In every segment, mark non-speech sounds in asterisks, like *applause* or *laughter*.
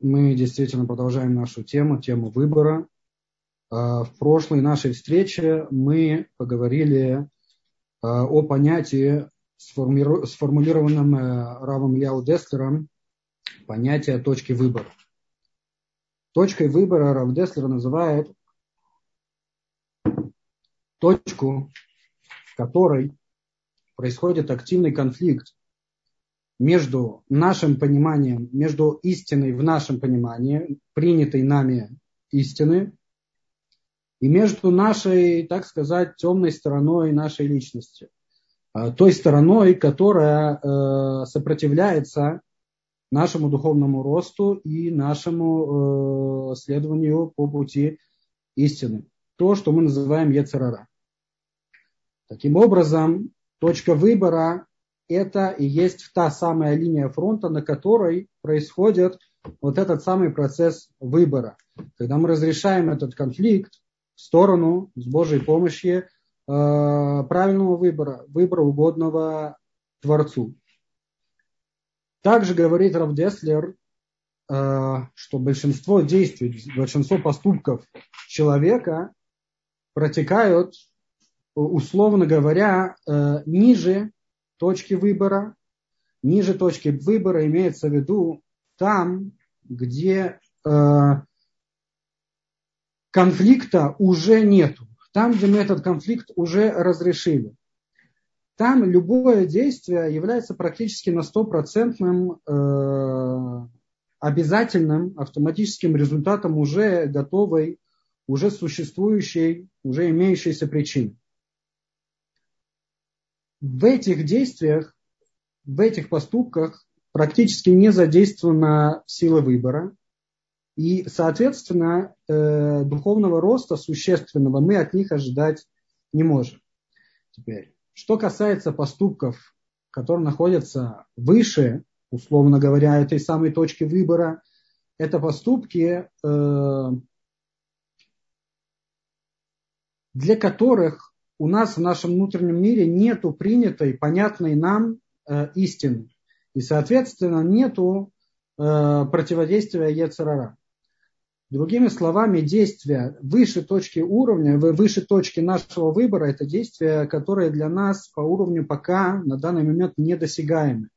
мы действительно продолжаем нашу тему, тему выбора. А, в прошлой нашей встрече мы поговорили а, о понятии, сформулированном э, Равом Яу Деслером, понятие точки выбора. Точкой выбора Рав Деслер называет точку, в которой происходит активный конфликт между нашим пониманием, между истиной в нашем понимании, принятой нами истины, и между нашей, так сказать, темной стороной нашей личности. А, той стороной, которая э, сопротивляется нашему духовному росту и нашему э, следованию по пути истины. То, что мы называем Ецерара. Таким образом, точка выбора это и есть та самая линия фронта, на которой происходит вот этот самый процесс выбора. Когда мы разрешаем этот конфликт в сторону с Божьей помощью э, правильного выбора, выбора угодного Творцу. Также говорит Равдеслер, э, что большинство действий, большинство поступков человека протекают, условно говоря, э, ниже точки выбора. Ниже точки выбора имеется в виду там, где э, конфликта уже нету. Там, где мы этот конфликт уже разрешили. Там любое действие является практически на стопроцентным э, обязательным автоматическим результатом уже готовой, уже существующей, уже имеющейся причины в этих действиях, в этих поступках практически не задействована сила выбора. И, соответственно, э, духовного роста существенного мы от них ожидать не можем. Теперь, что касается поступков, которые находятся выше, условно говоря, этой самой точки выбора, это поступки, э, для которых у нас в нашем внутреннем мире нету принятой, понятной нам э, истины. И, соответственно, нету э, противодействия Ецерара. Другими словами, действия выше точки уровня, выше точки нашего выбора, это действия, которые для нас по уровню пока на данный момент недосягаемы.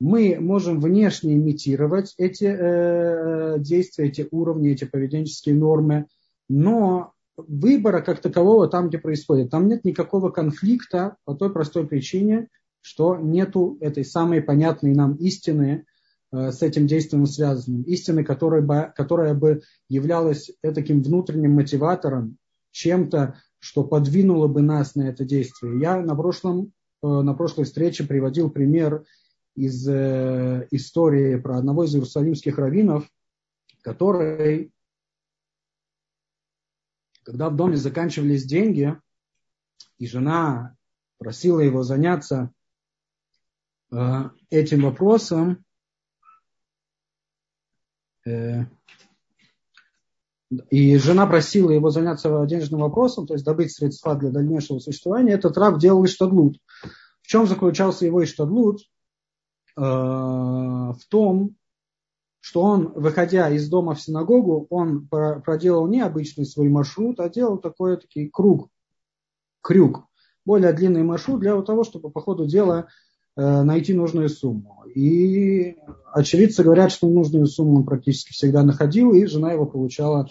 Мы можем внешне имитировать эти э, действия, эти уровни, эти поведенческие нормы, но выбора как такового там, где происходит. Там нет никакого конфликта по той простой причине, что нету этой самой понятной нам истины э, с этим действием связанным. Истины, которая бы, которая бы являлась таким внутренним мотиватором, чем-то, что подвинуло бы нас на это действие. Я на, прошлом, э, на прошлой встрече приводил пример из э, истории про одного из иерусалимских раввинов, который когда в доме заканчивались деньги, и жена просила его заняться э, этим вопросом, э, и жена просила его заняться денежным вопросом, то есть добыть средства для дальнейшего существования, этот раб делал иштадлут. В чем заключался его иштадлут? Э, в том, что он, выходя из дома в синагогу, он проделал не обычный свой маршрут, а делал такой такой круг, крюк, более длинный маршрут для того, чтобы по ходу дела э, найти нужную сумму. И очевидцы говорят, что нужную сумму он практически всегда находил, и жена его получала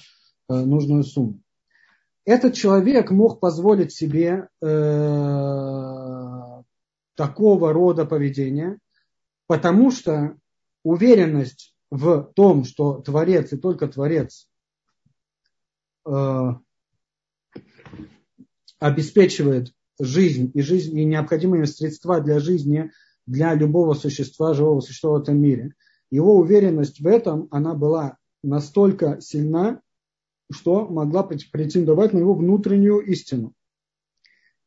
э, нужную сумму. Этот человек мог позволить себе э, такого рода поведения, потому что уверенность в том, что Творец и только Творец э, обеспечивает жизнь и, жизнь и необходимые средства для жизни для любого существа, живого существа в этом мире. Его уверенность в этом, она была настолько сильна, что могла претендовать на его внутреннюю истину.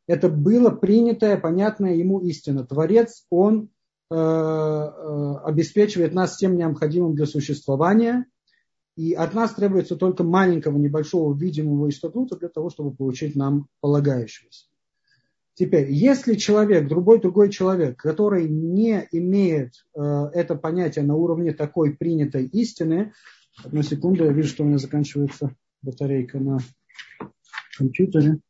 Это было принятая, понятная ему истина. Творец, он обеспечивает нас всем необходимым для существования. И от нас требуется только маленького, небольшого видимого статута для того, чтобы получить нам полагающегося. Теперь, если человек, другой другой человек, который не имеет э, это понятие на уровне такой принятой истины, одну секунду, я вижу, что у меня заканчивается батарейка на компьютере.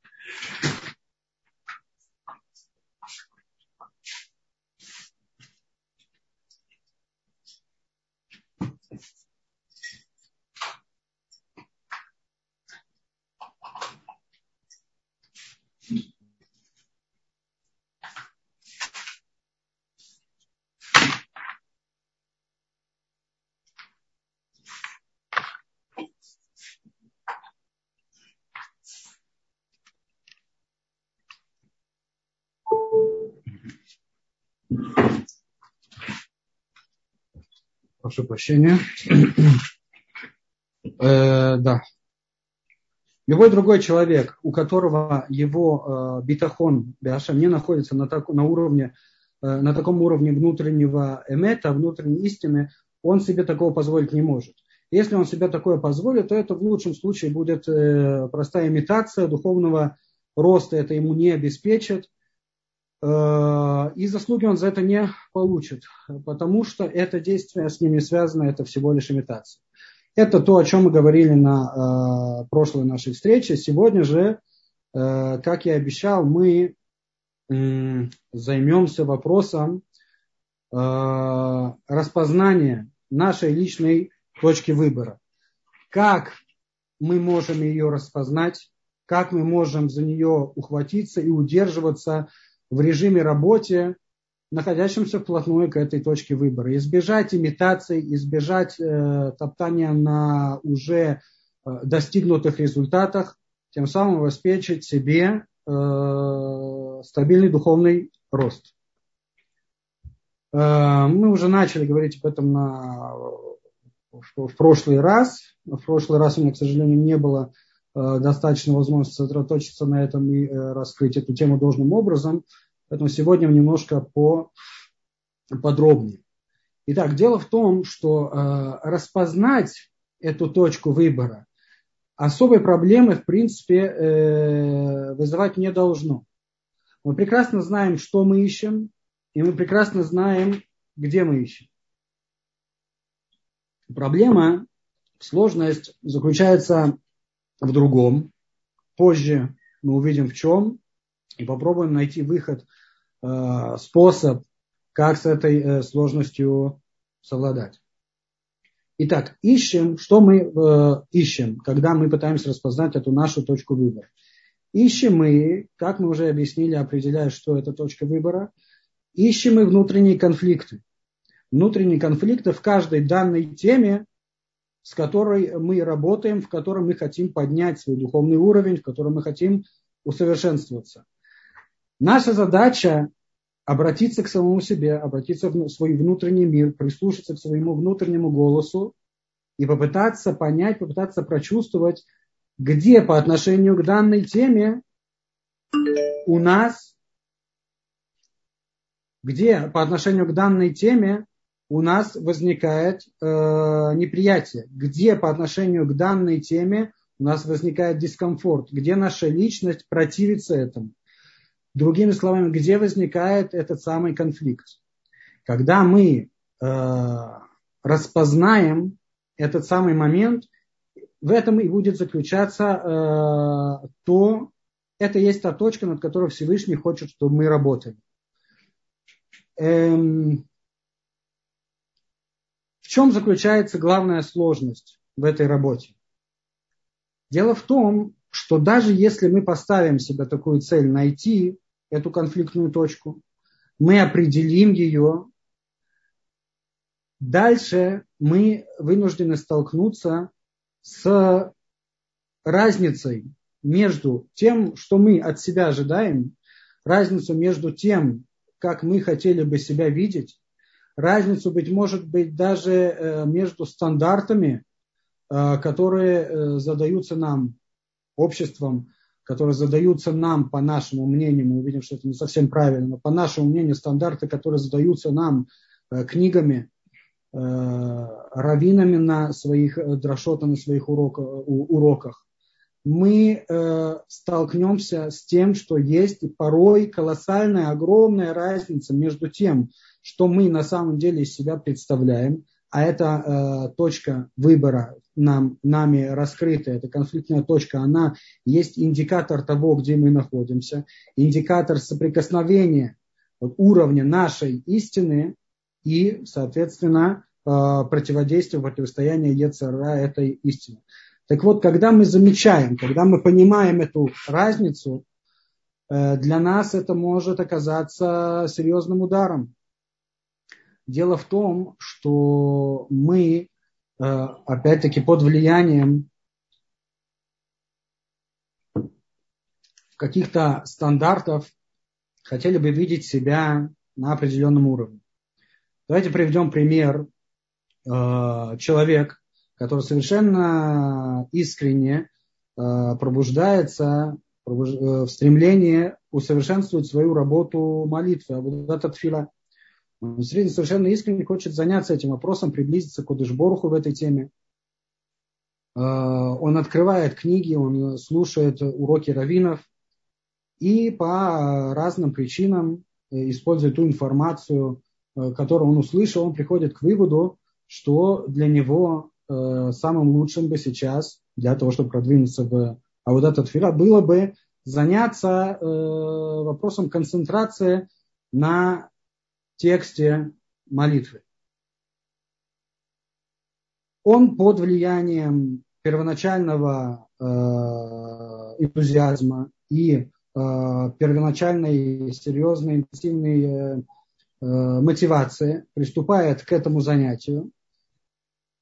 Прошу прощения. *clears throat* э, да. Любой другой человек, у которого его э, битахон, бяша, не находится на, так, на, уровне, э, на таком уровне внутреннего эмета, внутренней истины, он себе такого позволить не может. Если он себе такое позволит, то это в лучшем случае будет э, простая имитация духовного роста, это ему не обеспечит. Э, и заслуги он за это не получит, потому что это действие с ними связано, это всего лишь имитация. Это то, о чем мы говорили на э, прошлой нашей встрече. Сегодня же, э, как я обещал, мы займемся вопросом распознания нашей личной точки выбора. Как мы можем ее распознать, как мы можем за нее ухватиться и удерживаться в режиме работе, находящемся вплотную к этой точке выбора. Избежать имитаций, избежать э, топтания на уже э, достигнутых результатах, тем самым обеспечить себе э, стабильный духовный рост. Э, мы уже начали говорить об этом на, в, в прошлый раз. В прошлый раз у меня, к сожалению, не было Э, достаточно возможности сосредоточиться на этом и э, раскрыть эту тему должным образом. Поэтому сегодня немножко по подробнее. Итак, дело в том, что э, распознать эту точку выбора особой проблемы, в принципе, вызывать не должно. Мы прекрасно знаем, что мы ищем, и мы прекрасно знаем, где мы ищем. Проблема, сложность заключается в другом. Позже мы увидим в чем и попробуем найти выход, э, способ, как с этой э, сложностью совладать. Итак, ищем, что мы э, ищем, когда мы пытаемся распознать эту нашу точку выбора. Ищем мы, как мы уже объяснили, определяя, что это точка выбора, ищем мы внутренние конфликты. Внутренние конфликты в каждой данной теме с которой мы работаем, в котором мы хотим поднять свой духовный уровень, в котором мы хотим усовершенствоваться. Наша задача обратиться к самому себе, обратиться в свой внутренний мир, прислушаться к своему внутреннему голосу и попытаться понять, попытаться прочувствовать, где по отношению к данной теме у нас, где по отношению к данной теме у нас возникает э, неприятие, где по отношению к данной теме у нас возникает дискомфорт, где наша личность противится этому. Другими словами, где возникает этот самый конфликт. Когда мы э, распознаем этот самый момент, в этом и будет заключаться э, то, это есть та точка, над которой Всевышний хочет, чтобы мы работали. Эм, в чем заключается главная сложность в этой работе? Дело в том, что даже если мы поставим себе такую цель найти эту конфликтную точку, мы определим ее, дальше мы вынуждены столкнуться с разницей между тем, что мы от себя ожидаем, разницу между тем, как мы хотели бы себя видеть, разницу, быть может быть, даже э, между стандартами, э, которые э, задаются нам обществом, которые задаются нам, по нашему мнению, мы увидим, что это не совсем правильно, но по нашему мнению, стандарты, которые задаются нам книгами, раввинами на своих дрошотах, на своих уроках, мы столкнемся с тем, что есть порой колоссальная, огромная разница между тем, что мы на самом деле из себя представляем, а это э, точка выбора нам, нами раскрытая, эта конфликтная точка, она есть индикатор того, где мы находимся, индикатор соприкосновения вот, уровня нашей истины и, соответственно, э, противодействия, противостояния Ецара этой истине. Так вот, когда мы замечаем, когда мы понимаем эту разницу, э, для нас это может оказаться серьезным ударом. Дело в том, что мы, э, опять-таки, под влиянием каких-то стандартов хотели бы видеть себя на определенном уровне. Давайте приведем пример. Э, человек, который совершенно искренне э, пробуждается в стремлении усовершенствовать свою работу молитвы. А вот он совершенно искренне хочет заняться этим вопросом, приблизиться к Удышборуху в этой теме. Э, он открывает книги, он слушает уроки раввинов и по разным причинам, используя ту информацию, которую он услышал, он приходит к выводу, что для него Э, самым лучшим бы сейчас для того, чтобы продвинуться в а вот этот фира, было бы заняться э, вопросом концентрации на тексте молитвы. Он под влиянием первоначального э, энтузиазма и э, первоначальной серьезной интенсивной э, мотивации приступает к этому занятию.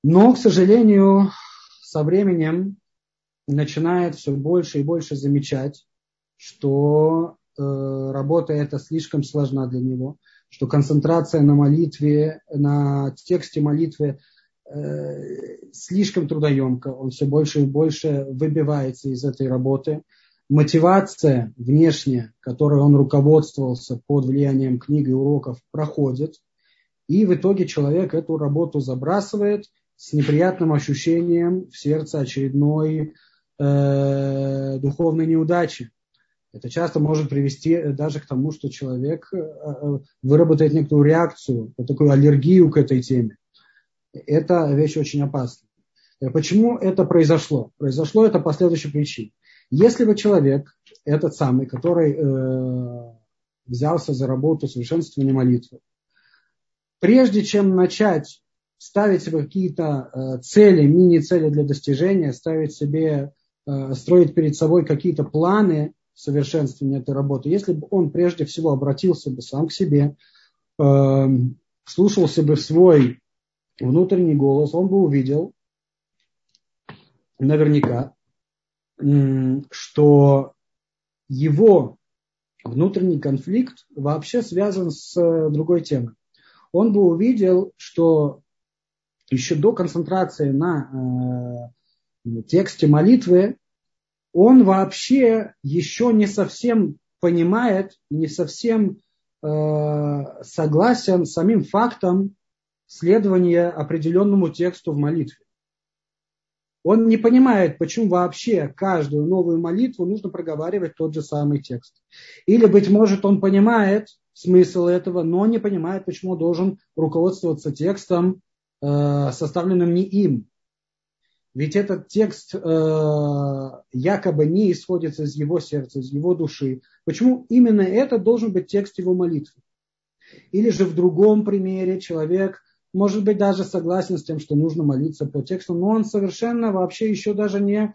Но, к сожалению, со временем начинает все больше и больше замечать, что работа эта слишком сложна для него, что концентрация на молитве, на тексте молитвы э, слишком трудоемка, он все больше и больше выбивается из этой работы. Мотивация внешняя, которой он руководствовался под влиянием книг и уроков, проходит. И в итоге человек эту работу забрасывает – с неприятным ощущением в сердце очередной э, духовной неудачи. Это часто может привести даже к тому, что человек э, э, выработает некоторую реакцию, такую аллергию к этой теме. Это вещь очень опасная. Э, почему это произошло? Произошло это по следующей причине. Если бы человек, этот самый, который э, взялся за работу совершенствования молитвы, прежде чем начать ставить себе какие-то э, цели, мини-цели для достижения, ставить себе, э, строить перед собой какие-то планы совершенствования этой работы. Если бы он прежде всего обратился бы сам к себе, э, слушался бы свой внутренний голос, он бы увидел наверняка, что его внутренний конфликт вообще связан с другой темой. Он бы увидел, что еще до концентрации на э, тексте молитвы, он вообще еще не совсем понимает, не совсем э, согласен с самим фактом следования определенному тексту в молитве. Он не понимает, почему вообще каждую новую молитву нужно проговаривать тот же самый текст. Или, быть может, он понимает смысл этого, но не понимает, почему должен руководствоваться текстом Э, составленным не им. Ведь этот текст э, якобы не исходит из его сердца, из его души. Почему именно это должен быть текст его молитвы? Или же в другом примере человек может быть даже согласен с тем, что нужно молиться по тексту, но он совершенно вообще еще даже не э,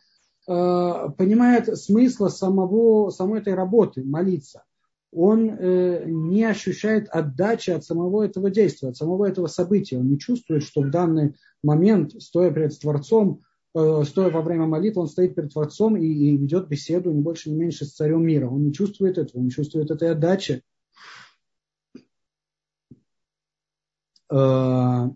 понимает смысла самого, самой этой работы, молиться он э, не ощущает отдачи от самого этого действия, от самого этого события. Он не чувствует, что в данный момент, стоя перед Творцом, стоя во время молитвы, он стоит перед Творцом и, и ведет беседу не больше, не меньше с царем мира. Он не чувствует этого, он не чувствует этой отдачи. Э,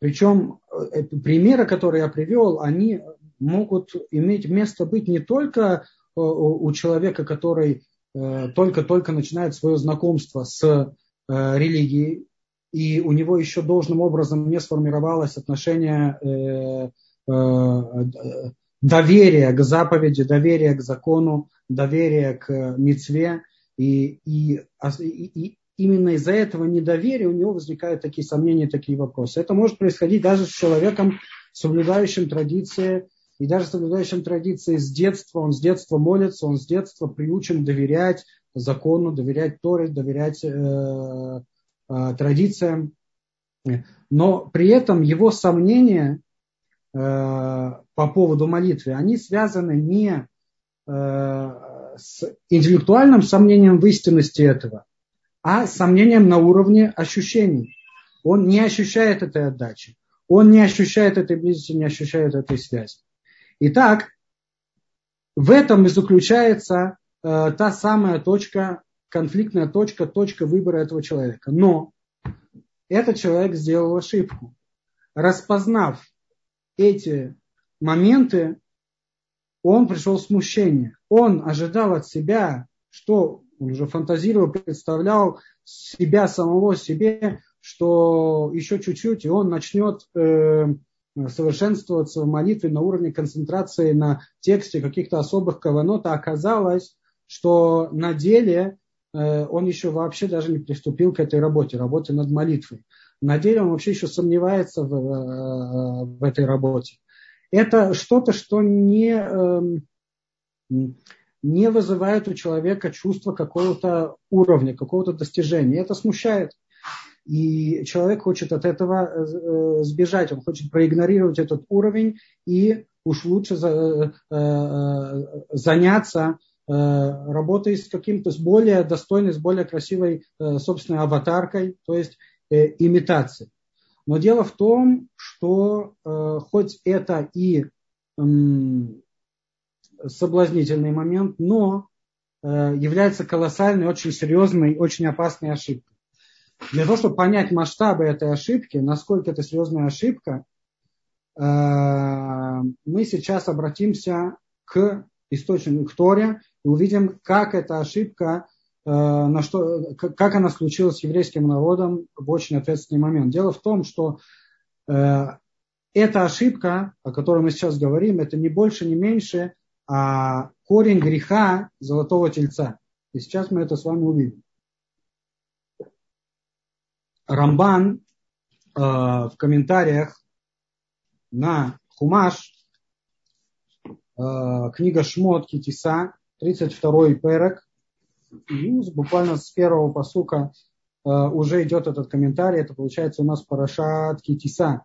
причем э, примеры, которые я привел, они могут иметь место быть не только у человека, который э, только-только начинает свое знакомство с э, религией, и у него еще должным образом не сформировалось отношение э, доверие к заповеди, доверие к закону, доверие к мецве. И, и, и, именно из-за этого недоверия у него возникают такие сомнения, такие вопросы. Это может происходить даже с человеком, соблюдающим традиции, и даже соблюдающим традиции с детства, он с детства молится, он с детства приучен доверять закону, доверять Торе, доверять э, э, традициям. Но при этом его сомнения э, по поводу молитвы, они связаны не э, с интеллектуальным сомнением в истинности этого, а сомнением на уровне ощущений. Он не ощущает этой отдачи, он не ощущает этой близости, не ощущает этой связи. Итак, в этом и заключается э, та самая точка, конфликтная точка, точка выбора этого человека. Но этот человек сделал ошибку. Распознав эти моменты, он пришел в смущение. Он ожидал от себя, что он уже фантазировал, представлял себя самого себе, что еще чуть-чуть, и он начнет э, совершенствоваться в молитве на уровне концентрации на тексте каких-то особых каванот, а оказалось, что на деле он еще вообще даже не приступил к этой работе, работе над молитвой. На деле он вообще еще сомневается в, э, в этой работе. Это что-то, что не, эм, не вызывает у человека чувство какого-то уровня, какого-то достижения. Это смущает. И человек хочет от этого э, сбежать, он хочет проигнорировать этот уровень и уж лучше э, э, заняться работой с каким-то, с более достойной, с более красивой собственной аватаркой, то есть имитацией. Но дело в том, что хоть это и соблазнительный момент, но является колоссальной, очень серьезной, очень опасной ошибкой. Для того, чтобы понять масштабы этой ошибки, насколько это серьезная ошибка, э, мы сейчас обратимся к источнику, к Торе, и увидим, как эта ошибка, э, на что, как она случилась с еврейским народом в очень ответственный момент. Дело в том, что э, эта ошибка, о которой мы сейчас говорим, это не больше, не меньше, а корень греха золотого тельца. И сейчас мы это с вами увидим. Рамбан э, в комментариях на Хумаш, книга Шмот Китиса, 32-й перек, буквально с первого посука э, уже идет этот комментарий, это получается у нас Парашат Китиса.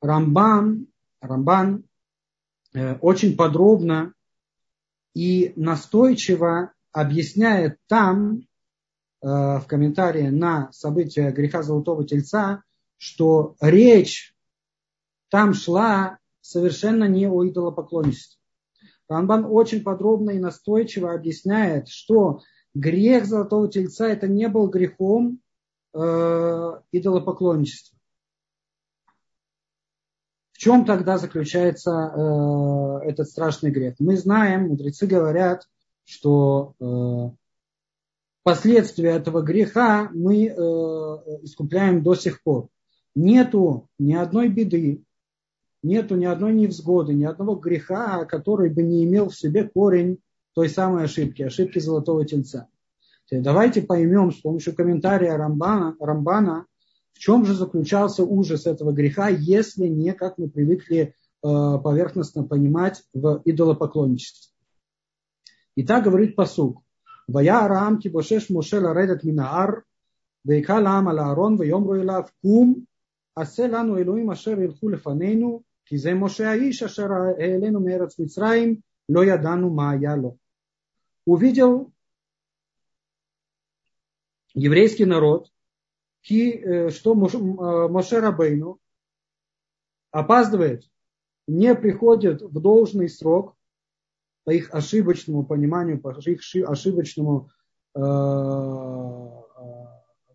Рамбан, Рамбан э, очень подробно и настойчиво объясняет там, Э, в комментарии на события греха Золотого Тельца, что речь там шла совершенно не о идолопоклонничестве. Рамбан очень подробно и настойчиво объясняет, что грех Золотого Тельца это не был грехом э, идолопоклонничества. В чем тогда заключается э, этот страшный грех? Мы знаем, мудрецы говорят, что э, последствия этого греха мы э, искупляем до сих пор. Нету ни одной беды, нету ни одной невзгоды, ни одного греха, который бы не имел в себе корень той самой ошибки, ошибки золотого тельца. Давайте поймем с помощью комментария Рамбана, Рамбана, в чем же заключался ужас этого греха, если не, как мы привыкли э, поверхностно понимать, в идолопоклонничестве. И так говорит посук. Вая Арам кибошеш мушела редат минаар, вейка лам ала Арон, вейомру кум, асе лану элуим ашер илху лефанейну, Кизе Моше Аиша Шара Элену Мерац Мицраим Лоя Дану Маяло. Увидел еврейский народ, что Моше Рабейну опаздывает, не приходит в должный срок по их ошибочному пониманию, по их ошибочному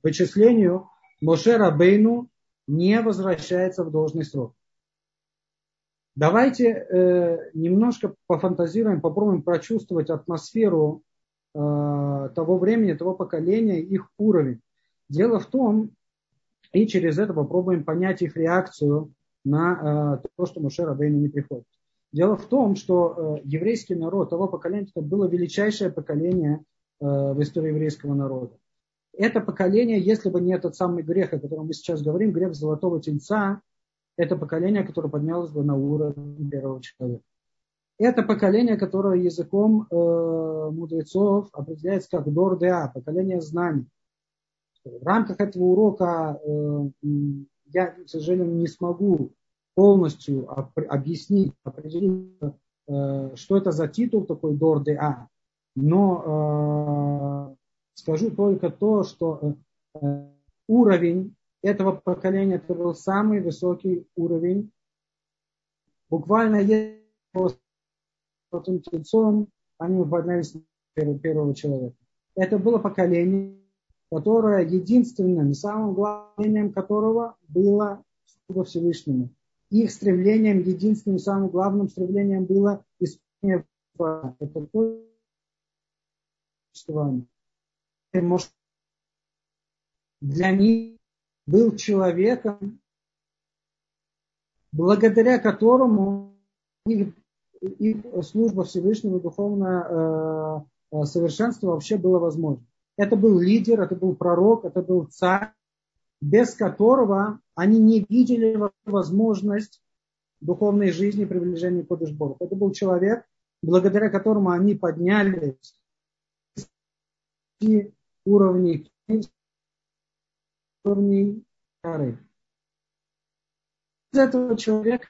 вычислению, Моше Рабейну не возвращается в должный срок. Давайте э, немножко пофантазируем, попробуем прочувствовать атмосферу э, того времени, того поколения, их уровень. Дело в том, и через это попробуем понять их реакцию на то, что Моше Рабейну не приходит. Дело в том, что еврейский народ того поколения, это было величайшее поколение в истории еврейского народа. Это поколение, если бы не этот самый грех, о котором мы сейчас говорим, грех золотого тельца, это поколение, которое поднялось бы на уровень первого человека. Это поколение, которое языком э, мудрецов определяется как Дордеа, поколение знаний. В рамках этого урока э, я, к сожалению, не смогу полностью объяснить, определить, э, что это за титул такой Дордеа. Но э, скажу только то, что э, уровень этого поколения это был самый высокий уровень. Буквально этим тельцом они поднялись на первого человека. Это было поколение, которое единственным, самым главным которого было служба Всевышнему. Их стремлением, единственным, самым главным стремлением было исполнение это то, что для них был человеком, благодаря которому их, их служба Всевышнего духовное э, совершенство вообще было возможно. Это был лидер, это был пророк, это был царь, без которого они не видели возможность духовной жизни приближения к Кодышбору. Это был человек, благодаря которому они поднялись уровней уровней коры. Из этого человека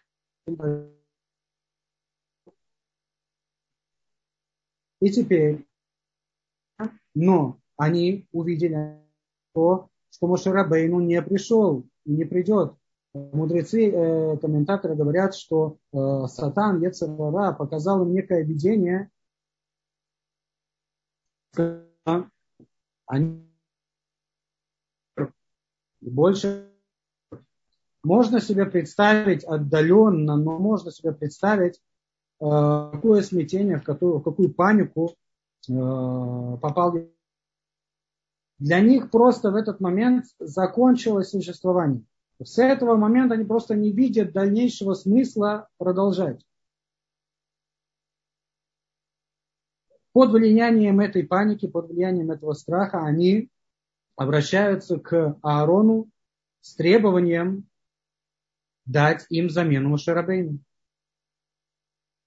и теперь, но они увидели то, что Мошерабейну не пришел не придет. Мудрецы, э, комментаторы говорят, что э, Сатан, Ецарара, показал им некое видение, они больше можно себе представить отдаленно, но можно себе представить, э, какое смятение, в какую, в какую панику э, попал. Для них просто в этот момент закончилось существование. С этого момента они просто не видят дальнейшего смысла продолжать. Под влиянием этой паники, под влиянием этого страха они обращаются к Аарону с требованием дать им замену Машарабейну.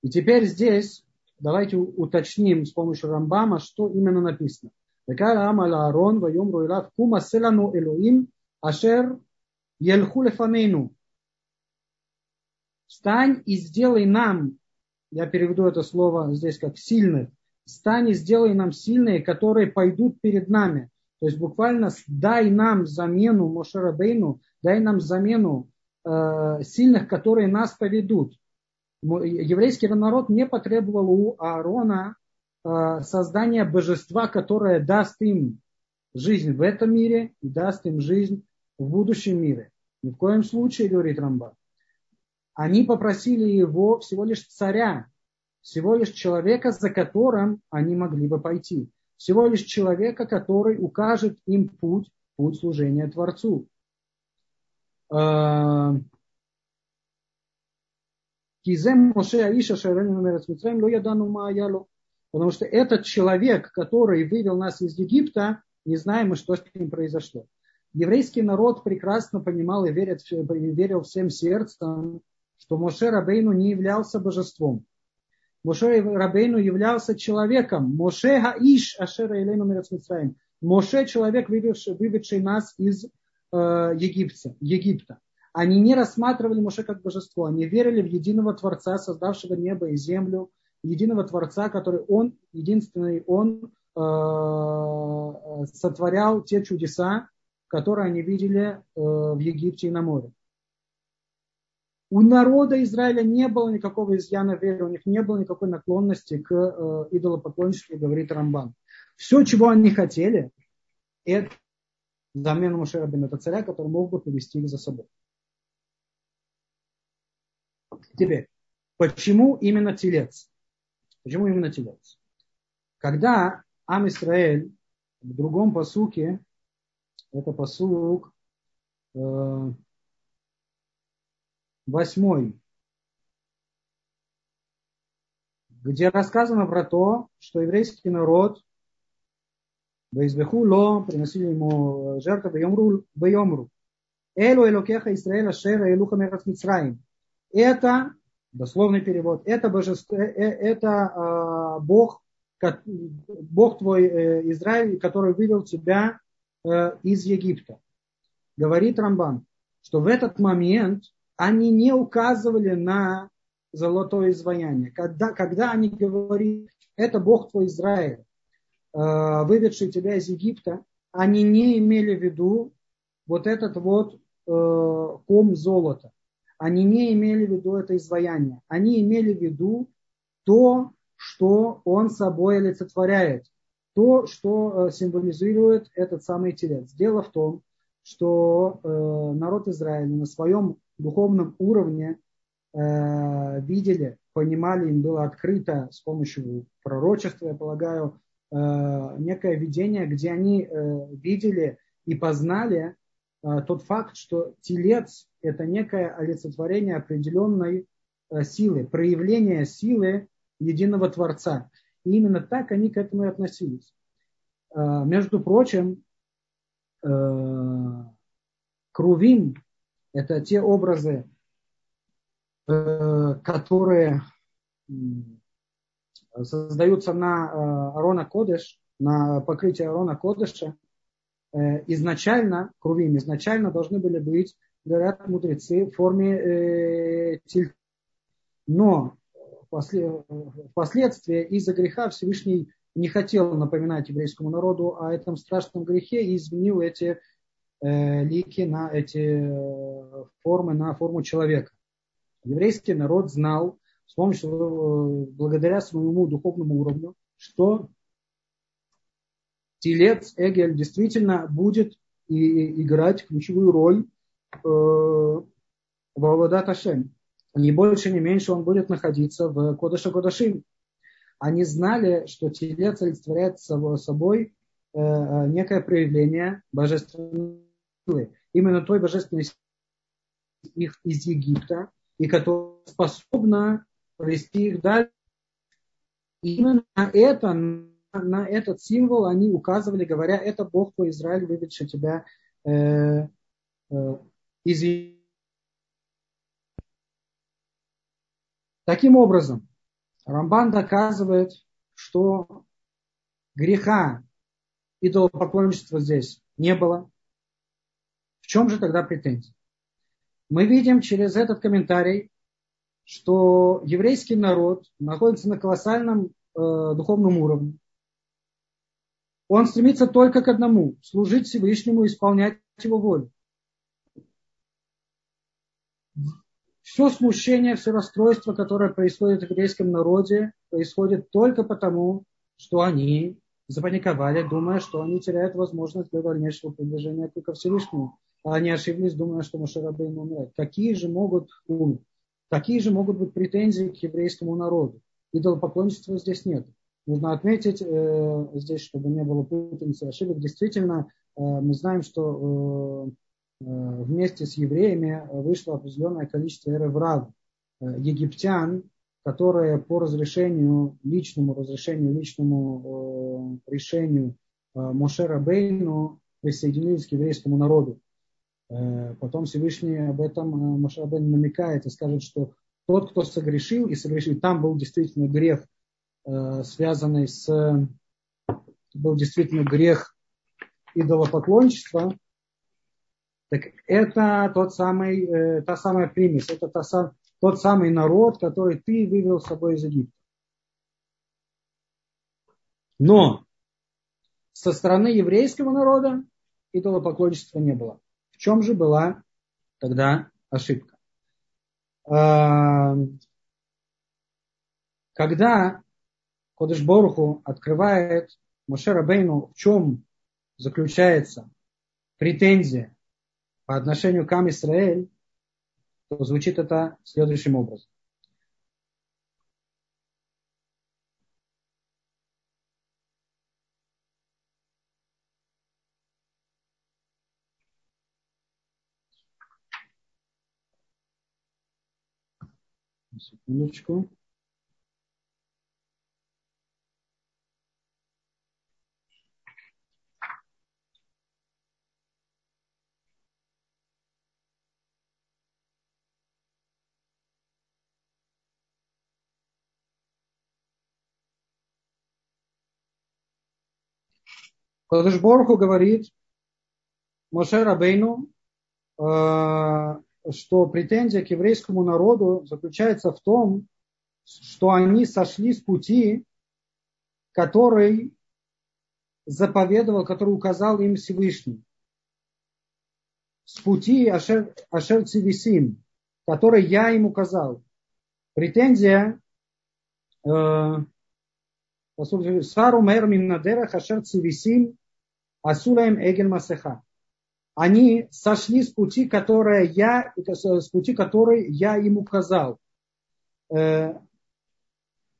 И теперь здесь давайте уточним с помощью Рамбама, что именно написано. Аарон ваюмру илав кума селану Элоим ашер ельху лефанейну. Встань и сделай нам, я переведу это слово здесь как сильных, встань и сделай нам сильные, которые пойдут перед нами. То есть буквально дай нам замену Мошерабейну, дай нам замену э, сильных, которые нас поведут. Еврейский народ не потребовал у Аарона э, создания божества, которое даст им жизнь в этом мире и даст им жизнь в будущем мире. Ни в коем случае, говорит Рамба. Они попросили его всего лишь царя, всего лишь человека, за которым они могли бы пойти. Всего лишь человека, который укажет им путь, путь служения Творцу. А, Потому что этот человек, который вывел нас из Египта, не знаем мы, что с ним произошло. Еврейский народ прекрасно понимал и верил всем сердцем, что Моше Рабейну не являлся божеством. Моше Рабейну являлся человеком. Моше Хаиш Ашера Елену Мирацмитсраим. Моше человек, выведший, выведший нас из э, Египта, Египта. Они не рассматривали Моше как божество. Они верили в единого Творца, создавшего небо и землю. Единого Творца, который Он, единственный Он, э, сотворял те чудеса, которые они видели э, в Египте и на море. У народа Израиля не было никакого изъяна веры, у них не было никакой наклонности к э, идолопоклонничеству, говорит Рамбан. Все, чего они хотели, это замену Мушерабина, это царя, который мог бы повести их за собой. Теперь, почему именно телец? Почему именно телец? Когда Ам Исраэль в другом посуке, это посук, э, восьмой, где рассказано про то, что еврейский народ Ваизбеху ло, приносили ему жертвы, Вайомру, Вайомру. Элу Элокеха Исраэля Шера Элуха Мехат Мицраим. Это, дословный перевод, это, божество, э, э, это э, Бог, Бог твой э, Израиль, который вывел тебя э, из Египта. Говорит Рамбан, что в этот момент они не указывали на золотое изваяние. Когда, когда они говорили, это Бог твой Израиль, Э, выведшие тебя из Египта, они не имели в виду вот этот вот э, ком золота. Они не имели в виду это изваяние. Они имели в виду то, что он собой олицетворяет. То, что э, символизирует этот самый телец. Дело в том, что народ Израиля на своем духовном уровне видели, понимали, им было открыто с помощью пророчества, я полагаю, Э, некое видение, где они э, видели и познали э, тот факт, что телец – это некое олицетворение определенной силы, проявление силы единого Творца. И именно так они к этому и относились. Между прочим, Крувим – это те образы, которые создаются на э, Арона Кодыш, на покрытие Арона Кодыша, э, изначально, крувим, изначально должны были быть, говорят мудрецы, в форме э, тельца. Но впоследствии из-за греха Всевышний не хотел напоминать еврейскому народу о этом страшном грехе и изменил эти э, лики на эти э, формы, на форму человека. Еврейский народ знал, с помощью, э, благодаря своему духовному уровню, что телец Эгель действительно будет и, играть ключевую роль э, в Авадат Ашем. Ни больше, ни меньше он будет находиться в Кодыша Кодашим. Они знали, что телец олицетворяет собой э, э, некое проявление божественной силы. Именно той божественной силы их из Египта, и которая способна провести их дальше. И именно на это, на этот символ они указывали, говоря, это Бог твой Израиль, выведший тебя э, э, из Таким образом, Рамбан доказывает, что греха идолопоклонничества здесь не было. Чем же тогда претензия? Мы видим через этот комментарий, что еврейский народ находится на колоссальном э, духовном уровне. Он стремится только к одному – служить Всевышнему, исполнять его волю. Все смущение, все расстройство, которое происходит в еврейском народе, происходит только потому, что они запаниковали, думая, что они теряют возможность для дальнейшего приближения к Всевышнему. А они ошиблись, думая, что Машарабейн умирает. Какие же могут? Такие же могут быть претензии к еврейскому народу. Идолопоклонничества здесь нет. Нужно отметить э, здесь, чтобы не было путаницы ошибок. Действительно, э, мы знаем, что э, э, вместе с евреями вышло определенное количество эреврав, э, египтян, которые по разрешению, личному разрешению, личному э, решению э, Мошера Бейну присоединились к еврейскому народу. Э, потом Всевышний об этом э, Машабен намекает и скажет, что тот, кто согрешил и согрешил, там был действительно грех, э, связанный с, был действительно грех идолопоклонничества, так это тот самый, та самая примесь, это та сам, тот самый народ, который ты вывел с собой из Египта. Но со стороны еврейского народа идолопоклонничества не было чем же была тогда ошибка? А, когда Кодыш Боруху открывает Моше Бейну, в чем заключается претензия по отношению к Ам Исраэль, то звучит это следующим образом. Секундочку. Кодышборху говорит Моше Рабейну, э, что претензия к еврейскому народу заключается в том, что они сошли с пути, который заповедовал, который указал им Всевышний. С пути Ашер, Ашер Цивисим, который я им указал. Претензия э, Сару мэр миннадера хашер цивисим асулаем эгель масеха. Они сошли с пути, которое я, с пути, который я им указал. Э,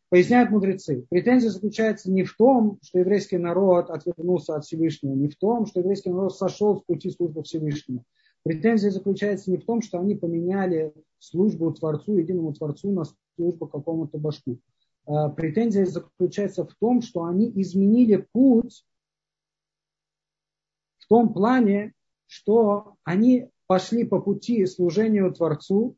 поясняют мудрецы. Претензия заключается не в том, что еврейский народ отвернулся от Всевышнего, не в том, что еврейский народ сошел с пути службы Всевышнего. Претензия заключается не в том, что они поменяли службу Творцу, единому Творцу на службу какому-то башку. Э, претензия заключается в том, что они изменили путь в том плане, что они пошли по пути служению Творцу,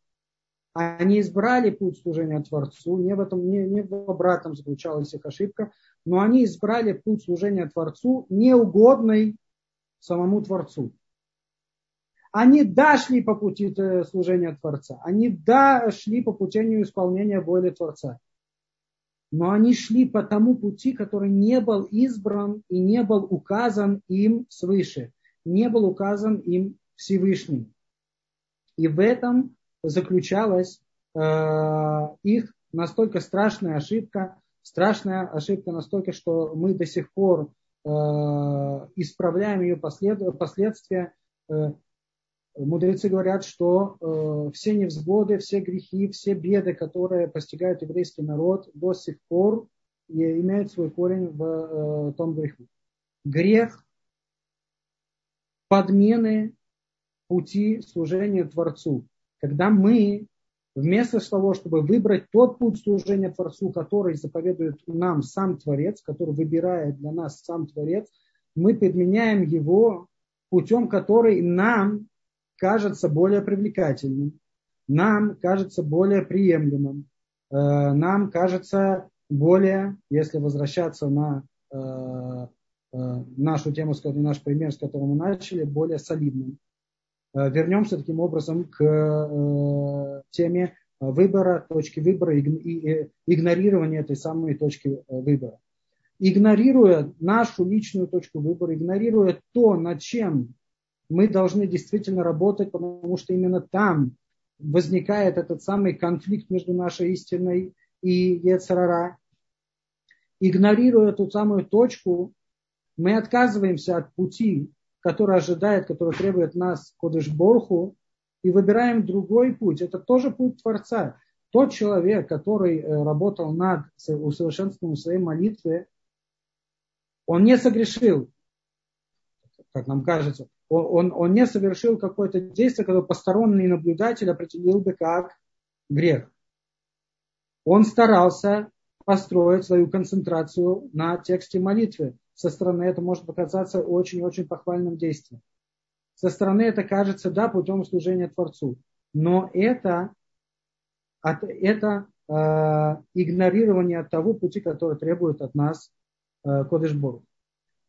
они избрали путь служения Творцу, не в этом, не, не в обратном заключалась их ошибка, но они избрали путь служения Творцу, неугодный самому Творцу. Они дошли по пути э, служения Творца, они дошли по пути исполнения воли Творца но они шли по тому пути, который не был избран и не был указан им свыше, не был указан им Всевышним. И в этом заключалась э, их настолько страшная ошибка, страшная ошибка настолько, что мы до сих пор э, исправляем ее послед, последствия. Э, мудрецы говорят, что э, все невзгоды, все грехи, все беды, которые постигают еврейский народ до сих пор, имеют свой корень в э, том греху. Грех подмены пути служения Творцу. Когда мы вместо того, чтобы выбрать тот путь служения Творцу, который заповедует нам сам Творец, который выбирает для нас сам Творец, мы подменяем его путем, который нам кажется более привлекательным, нам кажется более приемлемым, э, нам кажется более, если возвращаться на э, нашу тему, наш пример, с которого мы начали, более солидным. Вернемся таким образом к теме выбора, точки выбора и игнорирования этой самой точки выбора. Игнорируя нашу личную точку выбора, игнорируя то, над чем мы должны действительно работать, потому что именно там возникает этот самый конфликт между нашей истиной и Ецарара. Игнорируя ту самую точку, мы отказываемся от пути, который ожидает, который требует нас Кодыш Борху, и выбираем другой путь. Это тоже путь Творца. Тот человек, который э, работал над усовершенствованием своей молитвы, он не согрешил, как нам кажется он, он не совершил какое-то действие, которое посторонний наблюдатель определил бы как грех. Он старался построить свою концентрацию на тексте молитвы. Со стороны это может показаться очень-очень похвальным действием. Со стороны это кажется, да, путем служения Творцу. Но это, это э, игнорирование того пути, который требует от нас э, Кодышборг.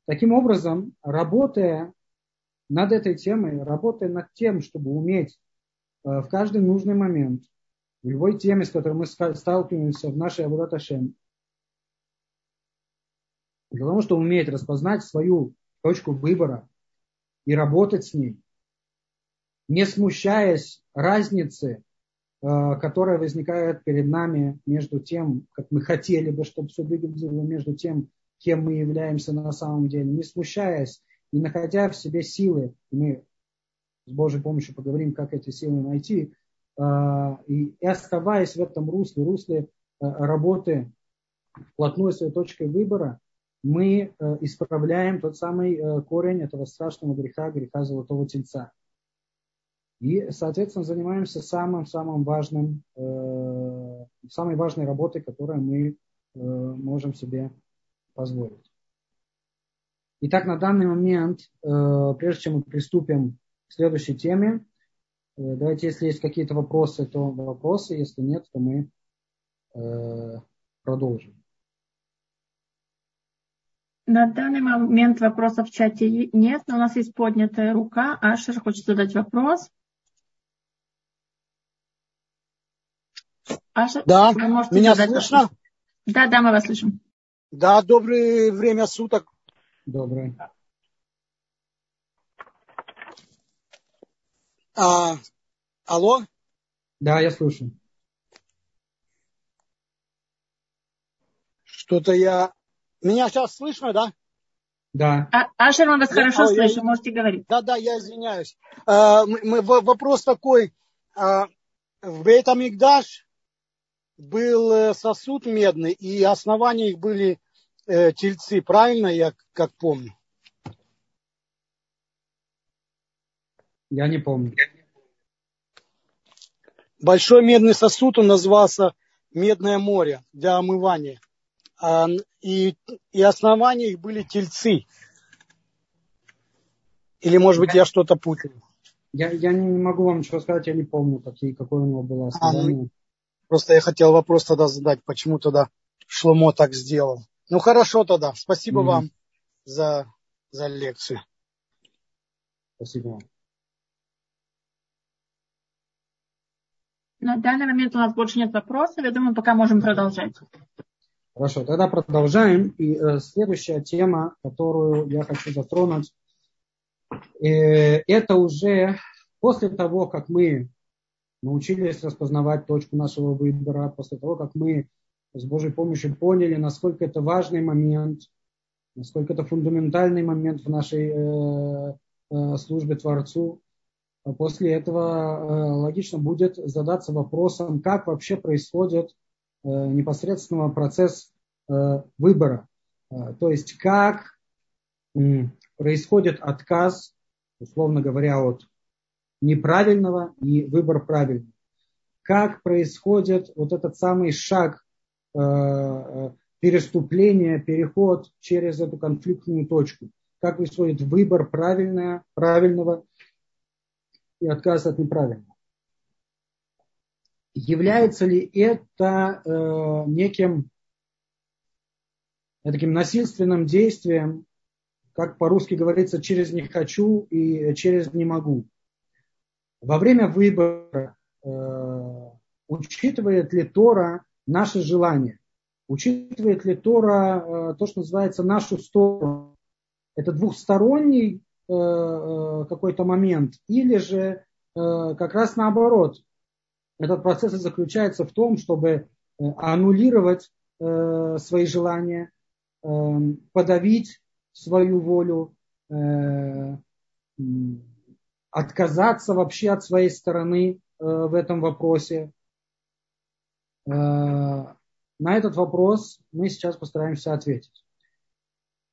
Таким образом, работая над этой темой, работая над тем, чтобы уметь э, в каждый нужный момент, в любой теме, с которой мы сталкиваемся в нашей Абурат Ашем, для того, чтобы уметь распознать свою точку выбора и работать с ней, не смущаясь разницы, э, которая возникает перед нами между тем, как мы хотели бы, чтобы все выглядело, между тем, кем мы являемся на самом деле, не смущаясь и находя в себе силы, мы с Божьей помощью поговорим, как эти силы найти, а, и оставаясь в этом русле, русле а, работы вплотную своей точкой выбора, мы а, исправляем тот самый корень этого страшного греха, греха золотого тельца. И, соответственно, занимаемся самым-самым важным самой важной работой, которую мы э, можем себе позволить. Итак, на данный момент, э, прежде чем мы приступим к следующей теме, э, давайте, если есть какие-то вопросы, то вопросы, если нет, то мы э, продолжим. На данный момент вопросов в чате нет, но у нас есть поднятая рука. Ашер хочет задать вопрос. Ашер, да, вы можете меня задать слышно? Вопрос. Да, да, мы вас слышим. Да, доброе время суток. Доброе. А, алло? Да, я слушаю. Что-то я меня сейчас слышно, да? Да. А, Ашер, мы вас я, хорошо слышим, я, можете говорить. Да, да, я извиняюсь. А, мы, вопрос такой. А, в Бейтамикдаш был э, сосуд медный, и основания их были э, тельцы, правильно, я как помню? Я не помню. Большой медный сосуд, он назывался Медное море для омывания. А, и, и основания их были тельцы. Или, может быть, я что-то путаю. Я, я не могу вам ничего сказать, я не помню, какие, какое у него было основание. А, ну, просто я хотел вопрос тогда задать, почему тогда Шломо так сделал. Ну хорошо тогда, спасибо mm-hmm. вам за, за лекцию. Спасибо вам. На данный момент у нас больше нет вопросов, я думаю, пока можем продолжать. Хорошо, тогда продолжаем. И э, следующая тема, которую я хочу затронуть, э, это уже после того, как мы научились распознавать точку нашего выбора, после того, как мы с Божьей помощью поняли, насколько это важный момент, насколько это фундаментальный момент в нашей э, э, службе Творцу. А после этого э, логично будет задаться вопросом, как вообще происходит непосредственного процесса э, выбора. Э, то есть как происходит отказ, условно говоря, от неправильного и выбор правильного. Как происходит вот этот самый шаг переступления, переход через эту конфликтную точку. Как происходит выбор правильного, правильного и отказ от неправильного является ли это э, неким таким насильственным действием, как по-русски говорится, через не хочу и через не могу. Во время выбора э, учитывает ли Тора наши желания? Учитывает ли Тора э, то, что называется нашу сторону? Это двухсторонний э, э какой-то момент или же э, как раз наоборот – этот процесс заключается в том, чтобы э, аннулировать э, свои желания, э, подавить свою волю, отказаться вообще от своей стороны в этом вопросе. На этот вопрос мы сейчас постараемся ответить.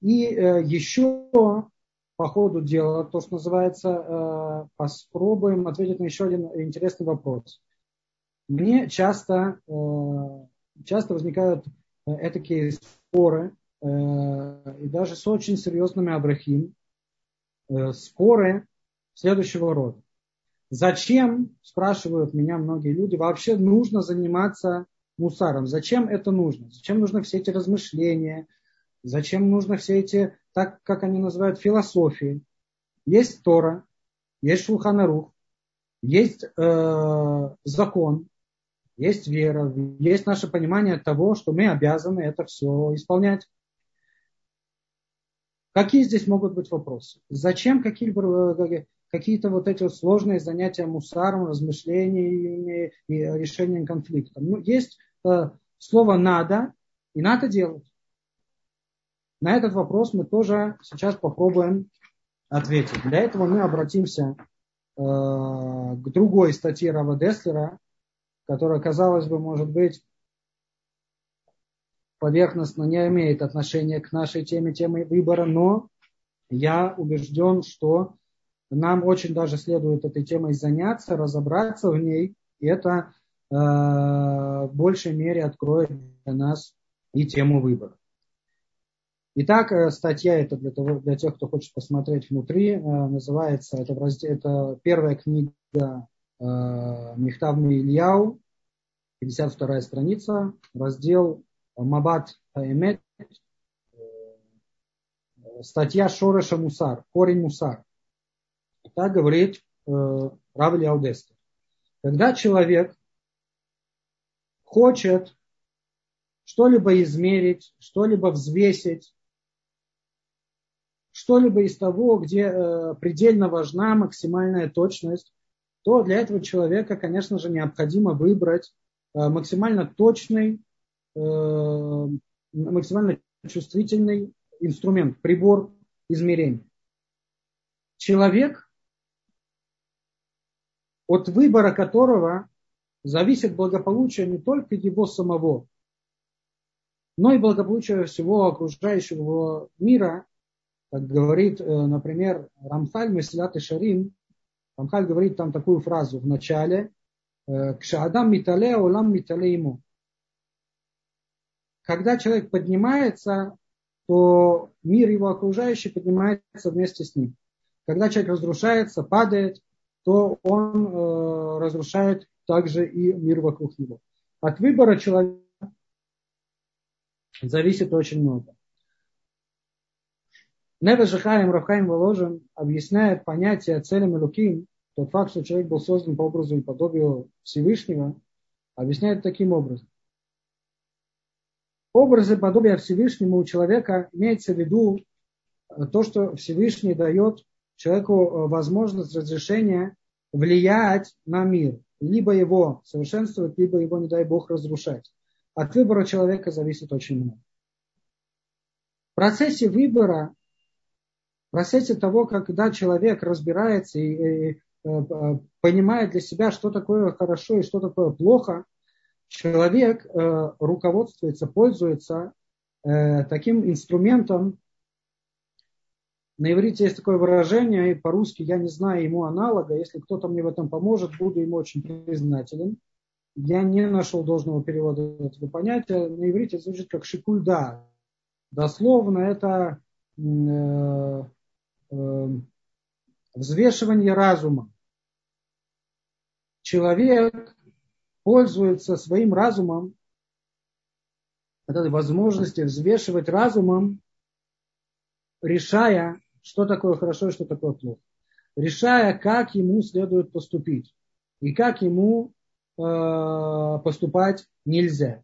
И еще по ходу дела, то, что называется, попробуем ответить на еще один интересный вопрос мне часто, э, часто возникают э, такие споры, э, и даже с очень серьезными Абрахим, споры следующего рода. Зачем, спрашивают меня многие люди, вообще нужно заниматься мусаром? Зачем это нужно? Зачем нужны все эти размышления? Зачем нужно все эти, так как они называют, философии? Есть Тора, есть Шулханарух, есть э, закон, есть вера, есть наше понимание того, что мы обязаны это все исполнять. Какие здесь могут быть вопросы? Зачем какие-то какие вот эти вот сложные занятия мусаром, размышлениями и решением конфликта? Ну, есть э, слово «надо» и «надо делать». На этот вопрос мы тоже сейчас попробуем ответить. Для этого мы обратимся э, к другой статье Рава Деслера, которая, казалось бы, может быть, поверхностно не имеет отношения к нашей теме, темы выбора, но я убежден, что нам очень даже следует этой темой заняться, разобраться в ней. И это в большей мере откроет для нас и тему выбора. Итак, статья это для, того, для тех, кто хочет посмотреть внутри, называется, это, это первая книга Михтав Ильяу, 52 страница, раздел Мабат Эмет, статья Шореша Мусар, корень Мусар. Так говорит э, Равли Аудестер. Когда человек хочет что-либо измерить, что-либо взвесить, что-либо из того, где э, предельно важна максимальная точность, то для этого человека, конечно же, необходимо выбрать э, максимально точный, э, максимально чувствительный инструмент, прибор измерения. Человек, от выбора которого зависит благополучие не только его самого, но и благополучие всего окружающего мира, как говорит, э, например, Рамхаль Месилат и Шарим, Рамхаль говорит там такую фразу в начале, э, «Кшаадам митале, улам митале ему». Когда человек поднимается, то мир его окружающий поднимается вместе с ним. Когда человек разрушается, падает, то он э, разрушает также и мир вокруг него. От выбора человека зависит очень много. Нева Жахаем Рафхаим Воложин объясняет понятие целям Луким, тот факт, что человек был создан по образу и подобию Всевышнего, объясняет таким образом образы подобия Всевышнему у человека имеется в виду то, что Всевышний дает человеку э, возможность разрешения влиять на мир. Либо его совершенствовать, либо его, не дай Бог, разрушать. От выбора человека зависит очень много. В процессе выбора, в процессе того, когда человек разбирается и, и, и э, понимает для себя, что такое хорошо и что такое плохо – человек э, руководствуется, пользуется э, таким инструментом. На иврите есть такое выражение, и по-русски я не знаю ему аналога. Если кто-то мне в этом поможет, буду ему очень признателен. Я не нашел должного перевода этого понятия. На иврите звучит как шикульда. Дословно это э, э, взвешивание разума. Человек пользуется своим разумом, этой возможностью взвешивать разумом, решая, что такое хорошо и что такое плохо. Решая, как ему следует поступить и как ему э, поступать нельзя.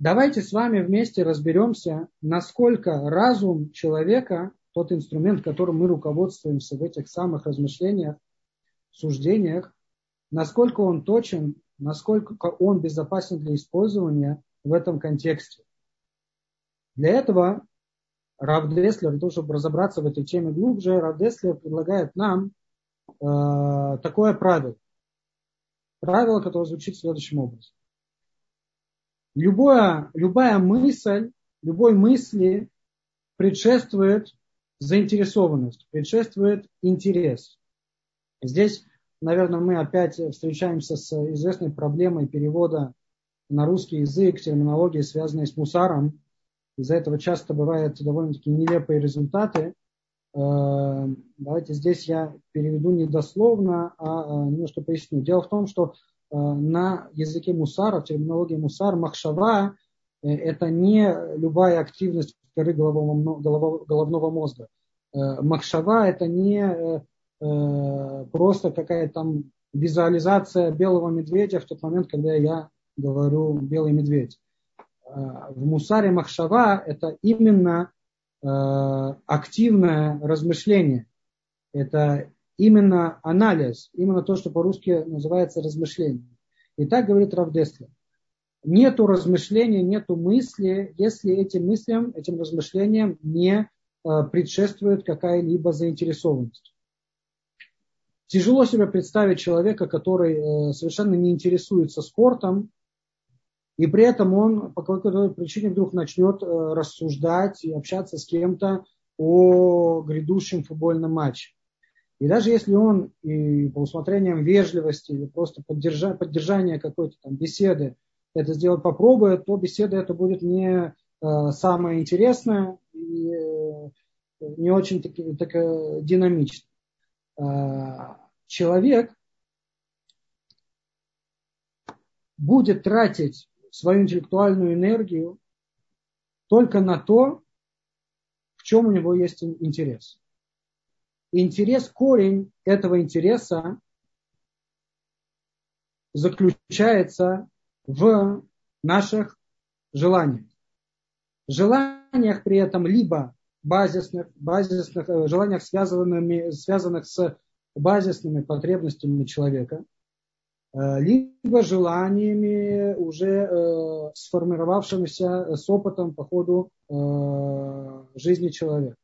Давайте с вами вместе разберемся, насколько разум человека, тот инструмент, которым мы руководствуемся в этих самых размышлениях, суждениях, насколько он точен, насколько он безопасен для использования в этом контексте. Для этого Рав Деслер, для того, чтобы разобраться в этой теме глубже, Рав Деслер предлагает нам э, такое правило. Правило, которое звучит следующим образом. Любое, любая мысль, любой мысли предшествует заинтересованность, предшествует интерес. Здесь наверное, мы опять встречаемся с известной проблемой перевода на русский язык терминологии, связанной с мусаром. Из-за этого часто бывают довольно-таки нелепые результаты. Э, давайте здесь я переведу не дословно, а немножко поясню. Дело в том, что э, на языке мусара, в терминологии мусар, махшава э, – это не любая активность коры головного, головного мозга. Махшава – это не Э, просто какая-то там визуализация белого медведя в тот момент, когда я говорю белый медведь. Э, в Мусаре Махшава это именно э, активное размышление. Это именно анализ, именно то, что по-русски называется размышление. И так говорит Равдеслер. Нету размышления, нету мысли, если этим мыслям, этим размышлениям не предшествует какая-либо заинтересованность. Тяжело себе представить человека, который э, совершенно не интересуется спортом, и при этом он по какой-то причине вдруг начнет э, рассуждать и общаться с кем-то о грядущем футбольном матче. И даже если он и по усмотрениям вежливости или просто поддержа, поддержания какой-то там беседы это сделать попробует, то беседа это будет не э, самое интересное и э, не очень так, так э, динамично. Э, человек будет тратить свою интеллектуальную энергию только на то, в чем у него есть интерес. Интерес, корень этого интереса заключается в наших желаниях. Желаниях при этом либо базисных, базисных э, желаниях, связанными, связанных с базисными потребностями человека, э, либо желаниями, уже э, сформировавшимися с опытом по ходу жизни человека.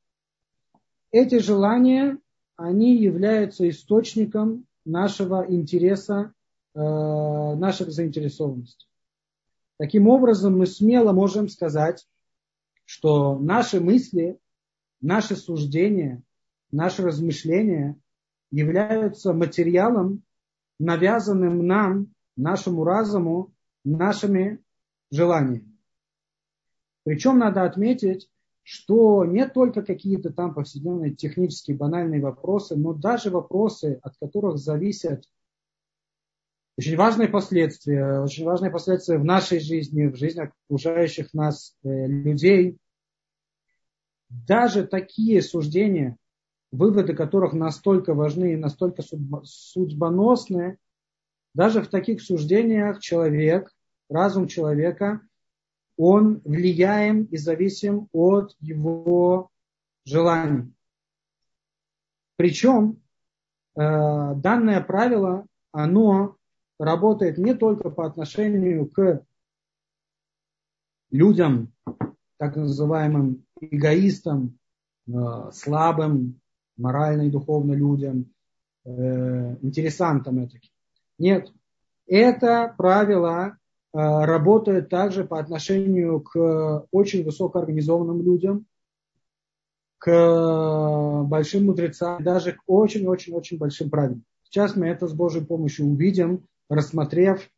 Эти желания, они являются источником нашего интереса, наших заинтересованностей. Таким образом, мы смело можем сказать, что наши мысли, наши суждения, наши размышления являются материалом, навязанным нам, нашему разуму, нашими желаниями. Причем надо отметить, что не только какие-то там повседневные технические банальные вопросы, но даже вопросы, от которых зависят очень важные последствия, очень важные последствия в нашей жизни, в жизни окружающих нас э, людей. Даже такие суждения, выводы которых настолько важны и настолько судьбоносны, даже в таких суждениях человек, разум человека, он влияем и зависим от его желаний. Причем э, данное правило, оно работает не только по отношению к людям, так называемым эгоистам, э, слабым, морально и духовно людям, э, интересантам этим. Нет, это правило работает также по отношению к очень высокоорганизованным людям, к большим мудрецам, даже к очень-очень-очень большим правилам. Сейчас мы это с Божьей помощью увидим, рассмотрев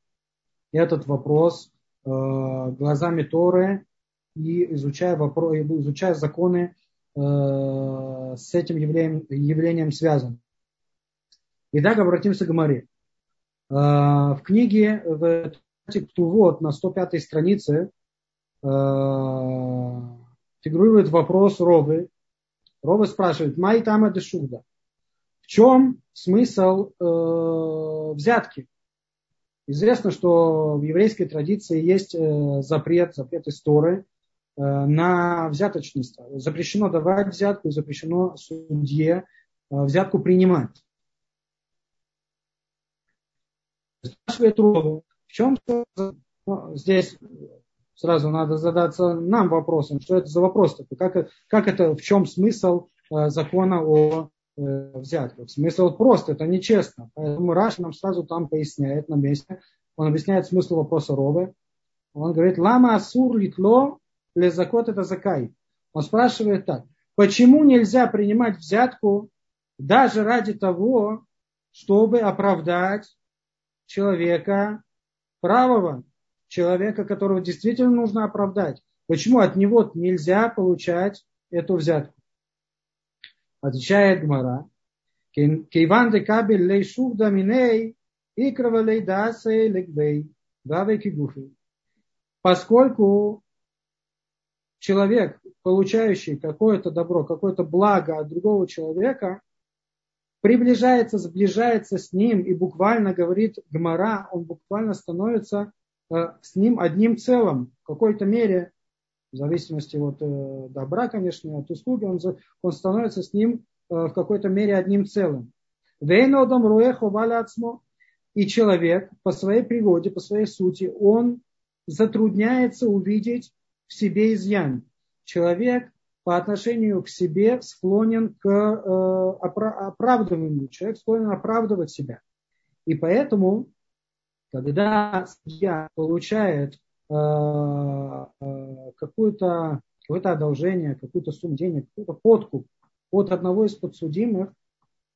этот вопрос э, глазами Торы и изучая, вопрос, изучая законы э, с этим явлением, явлением связан. Итак, обратимся к Маре. Э, в книге в Ктувот на 105 странице э, фигурирует вопрос Ровы. Ровы спрашивает, Май там это шуда. В чем смысл э, взятки? Известно, что в еврейской традиции есть э, запрет, запрет истории на взяточность. Запрещено давать взятку, запрещено судье взятку принимать. Спрашивает Рову, в чем здесь сразу надо задаться нам вопросом, что это за вопрос такой, как, как это, в чем смысл закона о Э, взятках. Смысл прост, это нечестно. Поэтому Раш нам сразу там поясняет на месте. Он объясняет смысл вопроса Ровы. Он говорит, лама асур литло лезакот это закай. Он спрашивает так, почему нельзя принимать взятку даже ради того, чтобы оправдать человека правого, человека, которого действительно нужно оправдать. Почему от него нельзя получать эту взятку? Отвечает Гмара. Кейван де кабель лей шувда миней икрава лей дасе легбей давай кигуфи. Поскольку человек, получающий какое-то добро, какое-то благо от другого человека, приближается, сближается с ним и буквально говорит Гмара, он буквально становится э, с ним одним целым. В какой-то мере в зависимости от э, добра, конечно, от услуги, он, он становится с ним э, в какой-то мере одним целым. И человек по своей природе, по своей сути, он затрудняется увидеть в себе изъян. Человек по отношению к себе склонен к э, оправдыванию. Человек склонен оправдывать себя. И поэтому, когда судья получает Э, э, какое-то какое одолжение, какую-то сумму денег, какой-то подкуп от одного из подсудимых,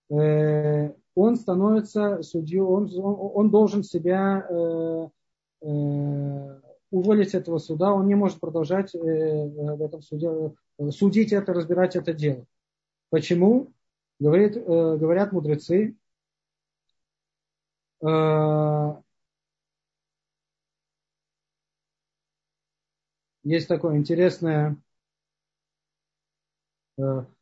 он становится судьей, он, он должен себя уволить этого суда, он не может продолжать э, в этом суде, э, судить это, разбирать это дело. Почему? Говорит, э, говорят мудрецы, есть такое интересное,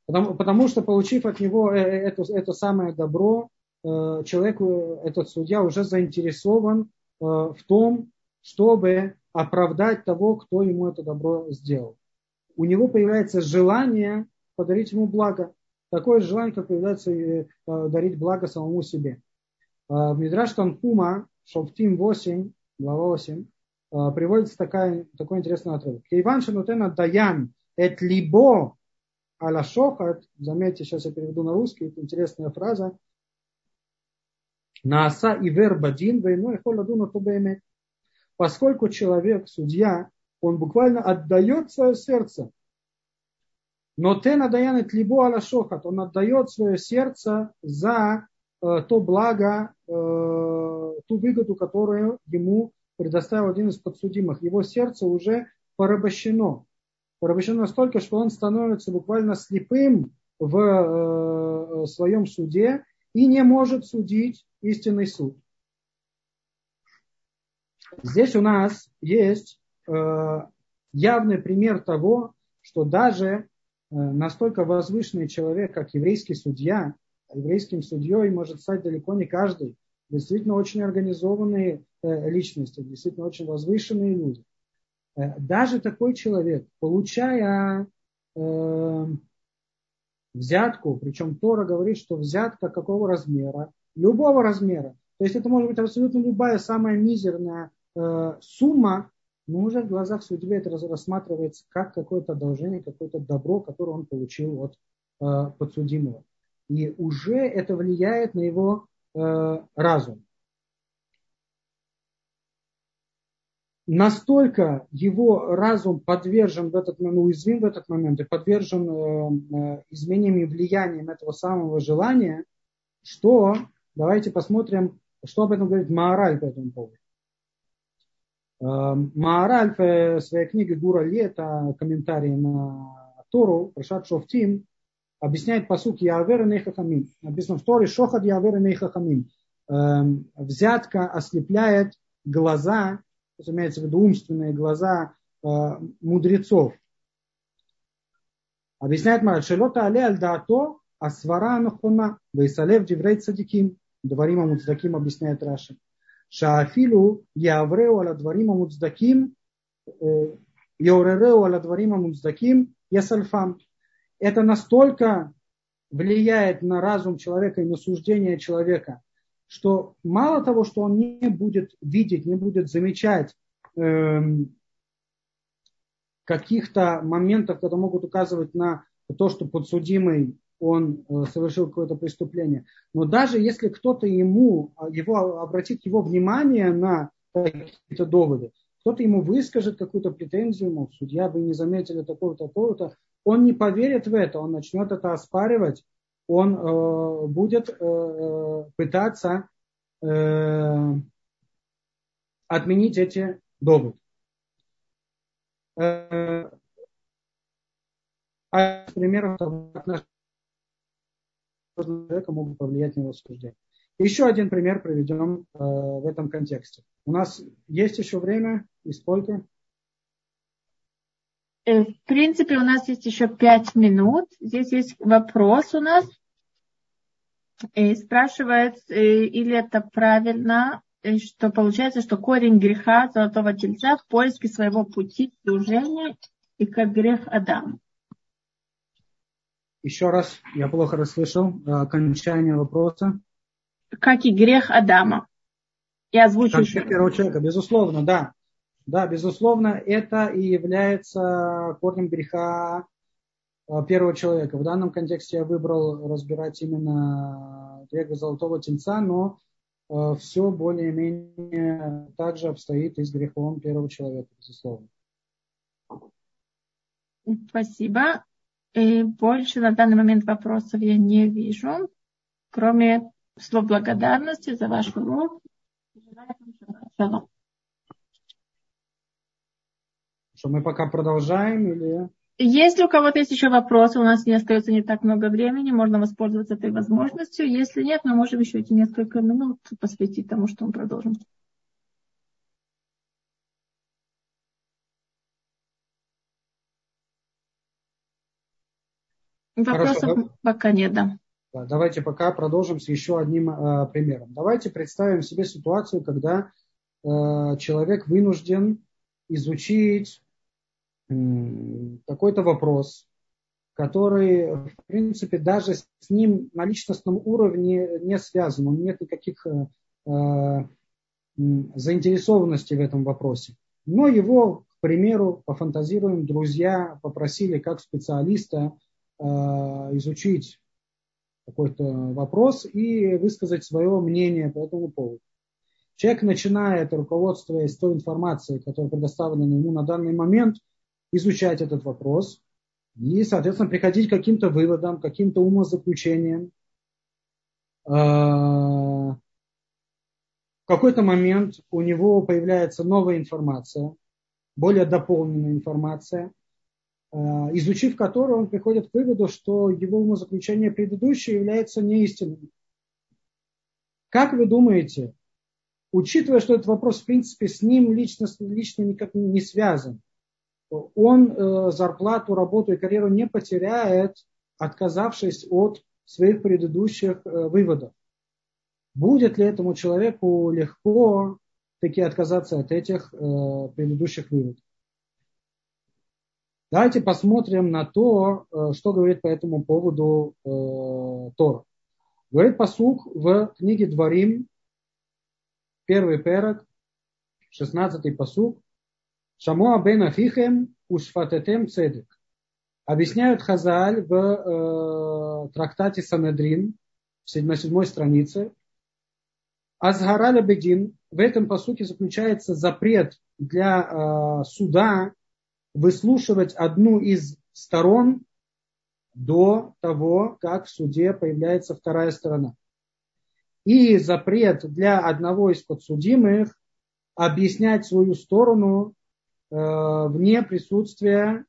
потому, потому что получив от него это, это самое добро, человек, этот судья уже заинтересован в том, чтобы оправдать того, кто ему это добро сделал. У него появляется желание подарить ему благо. Такое же желание, как появляется э, дарить благо самому себе. Э, в Мидраш Танхума, Шофтим 8, глава 8, э, приводится такая, такой интересный отрывок. Кейван шанутена даян эт либо аля шохат, заметьте, сейчас я переведу на русский, это интересная фраза, Нааса и вербадин, вейну и холадуна тубеймет поскольку человек, судья, он буквально отдает свое сердце. Но ты надаянет либо алашохат, он отдает свое сердце за э, то благо, э, ту выгоду, которую ему предоставил один из подсудимых. Его сердце уже порабощено. Порабощено настолько, что он становится буквально слепым в э, своем суде и не может судить истинный суд. Здесь у нас есть э, явный пример того, что даже э, настолько возвышенный человек, как еврейский судья, еврейским судьей может стать далеко не каждый. Действительно очень организованные э, личности, действительно очень возвышенные люди. Даже такой человек, получая взятку, причем Тора говорит, что взятка какого размера? Любого размера. То есть это может быть абсолютно любая самая мизерная Э, сумма, но уже в глазах судьбы это рассматривается как какое-то одолжение, какое-то добро, которое он получил от э, подсудимого. И уже это влияет на его э, разум. Настолько его разум подвержен в этот момент, уязвим в этот момент и подвержен изменениям и влияниям этого самого желания, что, давайте посмотрим, что об этом говорит Маораль по этому поводу. Маараль в своей книге Гура это комментарий на Тору, Прошат Шофтим, объясняет посук Явер Нейхахамин. Написано в Торе Шохад Явер Нейхахамин. Взятка ослепляет глаза, имеется в виду умственные глаза мудрецов. Объясняет Марат, Шелота Але Аль Даато Асвара Анахуна Вейсалев Диврей Цадиким. Дворима Муцдаким объясняет Раши. Шаафилу Явреу аля дварим амуцдаким Яуререу аля дварим амуцдаким Ясальфам. Это настолько влияет на разум человека и на суждение человека, что мало того, что он не будет видеть, не будет замечать эм, каких-то моментов, которые могут указывать на то, что подсудимый он э, совершил какое-то преступление. Но даже если кто-то ему, а, его, обратит его внимание на какие-то доводы, кто-то ему выскажет какую-то претензию, мол, судья, вы не заметили такого-то, такого-то, он не поверит в это, он начнет это оспаривать, он э, будет э, э пытаться э, отменить эти доводы. Э, а примеров как человека могут повлиять на его суждение. Еще один пример приведем э, в этом контексте. У нас есть еще время и сколько? Э, в принципе, у нас есть еще пять минут. Здесь есть вопрос у нас. И э, спрашивает, э, или это правильно, что получается, что корень греха золотого тельца в поиске своего пути служения и как грех Адама. Еще раз, я плохо расслышал э, окончание вопроса. Как и грех Адама. Я озвучу как еще. первого человека, безусловно, да. Да, безусловно, это и является корнем греха э, первого человека. В данном контексте я выбрал разбирать именно грех золотого тельца, но э, все более-менее также обстоит и с грехом первого человека, безусловно. Спасибо. И больше на данный момент вопросов я не вижу. кроме слов благодарности за ваш урок. Что мы пока продолжаем или... Если у кого-то есть еще вопросы, у нас не остается не так много времени, можно воспользоваться этой возможностью. Если нет, мы можем еще эти несколько минут посвятить тому, что мы продолжим. Вопросов Хорошо, пока нет, да. Давайте пока продолжим с еще одним э, примером. Давайте представим себе ситуацию, когда э, человек вынужден изучить э, какой-то вопрос, который, в принципе, даже с ним на личностном уровне не связан, у него нет никаких э, э, заинтересованности в этом вопросе. Но его, к примеру, пофантазируем, друзья попросили как специалиста изучить какой-то вопрос и высказать свое мнение по этому поводу. Человек начинает, руководствуясь той информацией, которая предоставлена ему на данный момент, изучать этот вопрос и, соответственно, приходить к каким-то выводам, каким-то умозаключениям. А, в какой-то момент у него появляется новая информация, более дополненная информация – Э, изучив который он приходит к выводу, что его умозаключение предыдущее является неистинным. Как вы думаете, учитывая, что этот вопрос, в принципе, с ним лично, лично никак не связан, он э, зарплату, работу и карьеру не потеряет, отказавшись от своих предыдущих э, выводов. Будет ли этому человеку легко таки отказаться от этих э, предыдущих выводов? Давайте посмотрим на то, э, что говорит по этому поводу э, Тора. Говорит посук в книге Дворим, первый перок, шестнадцатый посук. Шамоа бен Афихем ушфатетем цедек. Объясняют Хазаль в э, трактате Санедрин на седьмой странице. Азгараля Бедин. В этом посуке заключается запрет для э, суда выслушивать одну из сторон до того, как в суде появляется вторая сторона. И запрет для одного из подсудимых объяснять свою сторону э, вне присутствия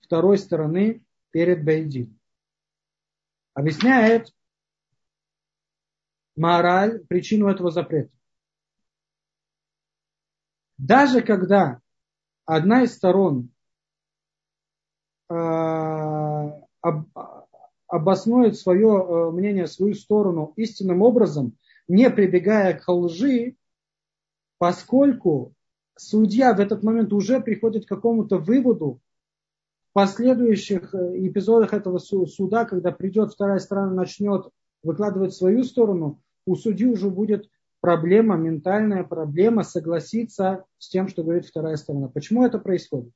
второй стороны перед Бейдин. Объясняет мораль, причину этого запрета. Даже когда одна из сторон обоснует свое э, мнение, свою сторону истинным образом, не прибегая к лжи, поскольку судья в этот момент уже приходит к какому-то выводу в последующих э, эпизодах этого суда, когда придет вторая сторона, начнет выкладывать свою сторону, у судьи уже будет проблема, ментальная проблема согласиться с тем, что говорит вторая сторона. Почему это происходит?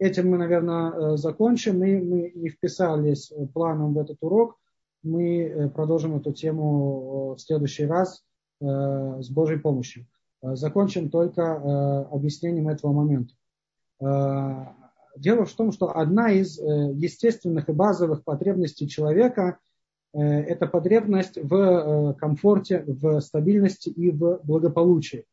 Этим мы, наверное, э, закончим. Мы, мы не вписались планом в этот урок. Мы э, продолжим эту тему в следующий раз э, с Божьей помощью. Закончим только объяснением этого момента. Дело в том, что одна из естественных и базовых потребностей человека – это потребность в комфорте, в стабильности и в благополучии.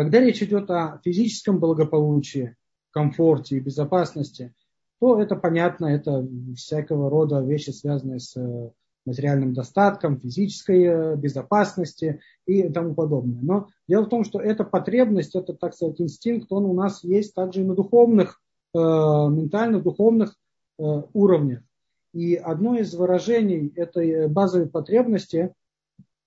Когда речь идет о физическом благополучии, комфорте и безопасности, то это понятно, это всякого рода вещи, связанные с э, материальным достатком, физической э, безопасности и тому подобное. Но дело в том, что эта потребность, это, так сказать, инстинкт, он у нас есть также и на духовных, э, ментальных, духовных уровнях. И одно из выражений этой базовой потребности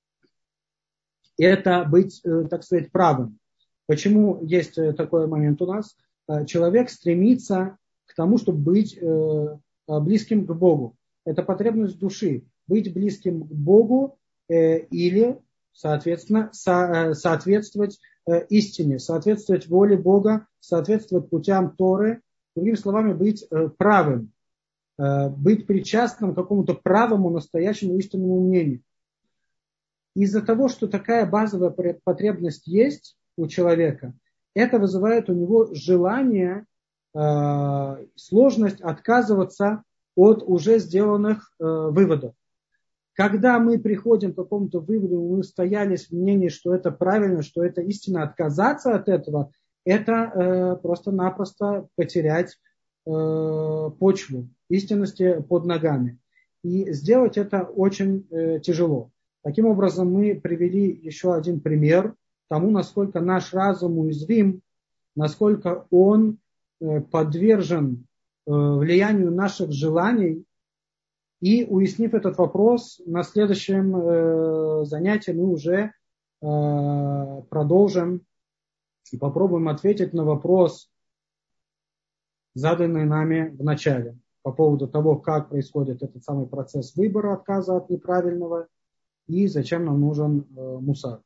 – это быть, так сказать, правым. Почему есть э, такой момент у нас? Э, человек стремится к тому, чтобы быть э, близким к Богу. Это потребность души. Быть близким к Богу или, соответственно, соответствовать истине, соответствовать воле Бога, соответствовать путям Торы, другими словами, быть правым, быть причастным к какому-то правому, настоящему истинному мнению. Из-за того, что такая базовая потребность есть, у человека, это вызывает у него желание, э, сложность отказываться от уже сделанных э, выводов. Когда мы приходим к какому-то выводу, мы стоялись в мнении, что это правильно, что это истина, отказаться от этого, это э, просто-напросто потерять э, почву истинности под ногами. И сделать это очень э, тяжело. Таким образом, мы привели еще один пример тому, насколько наш разум уязвим, насколько он э, подвержен э, влиянию наших желаний. И уяснив этот вопрос, на следующем э, занятии мы уже продолжим и попробуем ответить на вопрос, заданный нами в начале, по поводу того, как происходит этот самый процесс выбора, отказа от неправильного, и зачем нам нужен мусар.